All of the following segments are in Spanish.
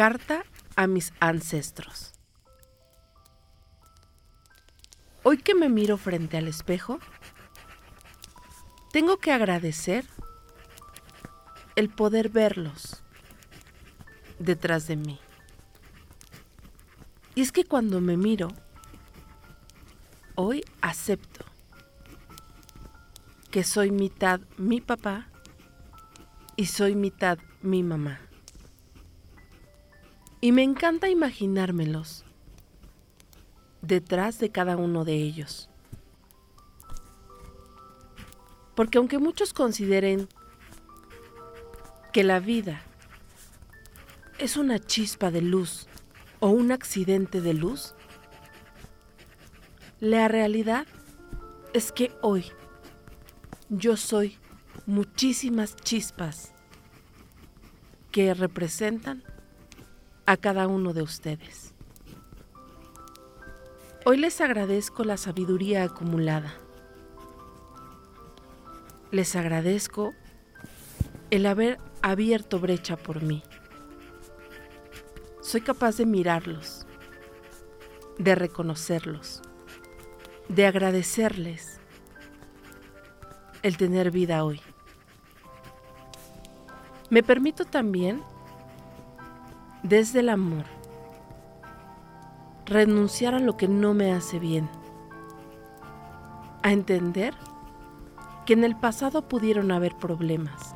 Carta a mis ancestros. Hoy que me miro frente al espejo, tengo que agradecer el poder verlos detrás de mí. Y es que cuando me miro, hoy acepto que soy mitad mi papá y soy mitad mi mamá. Y me encanta imaginármelos detrás de cada uno de ellos. Porque aunque muchos consideren que la vida es una chispa de luz o un accidente de luz, la realidad es que hoy yo soy muchísimas chispas que representan a cada uno de ustedes. Hoy les agradezco la sabiduría acumulada. Les agradezco el haber abierto brecha por mí. Soy capaz de mirarlos, de reconocerlos, de agradecerles el tener vida hoy. Me permito también, desde el amor, renunciar a lo que no me hace bien, a entender que en el pasado pudieron haber problemas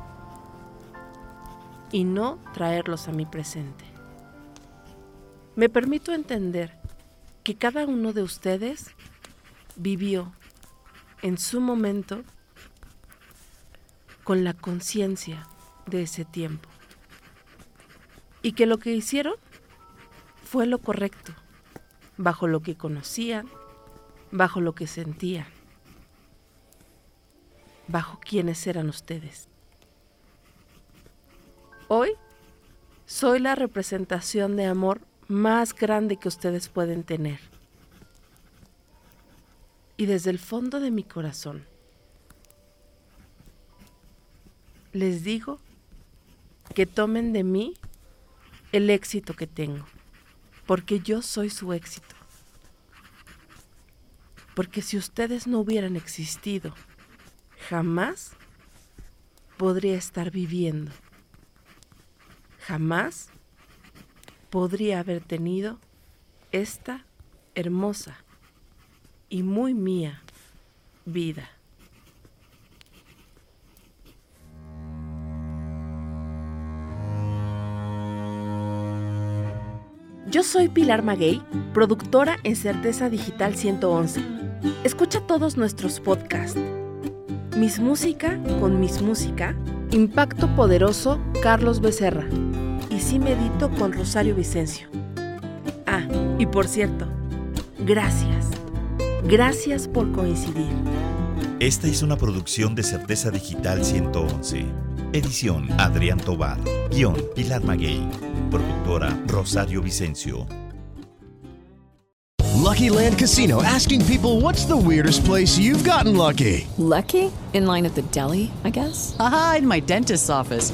y no traerlos a mi presente. Me permito entender que cada uno de ustedes vivió en su momento con la conciencia de ese tiempo y que lo que hicieron fue lo correcto, bajo lo que conocían, bajo lo que sentían, bajo quienes eran ustedes. Hoy soy la representación de amor más grande que ustedes pueden tener. Y desde el fondo de mi corazón, les digo que tomen de mí el éxito que tengo, porque yo soy su éxito. Porque si ustedes no hubieran existido, jamás podría estar viviendo. Jamás podría haber tenido esta hermosa y muy mía vida. Yo soy Pilar Maguey, productora en Certeza Digital 111. Escucha todos nuestros podcasts. Mis Música con Mis Música, Impacto Poderoso, Carlos Becerra. Y Sí Medito con Rosario Vicencio. Ah, y por cierto, gracias. Gracias por coincidir. Esta es una producción de Certeza Digital 111. Edición Adrián Tobar. Guión Pilar Maguey. Productora Rosario Vicencio. Lucky Land Casino asking people what's the weirdest place you've gotten lucky? Lucky? In line at the deli, I guess? Aha, in my dentist's office.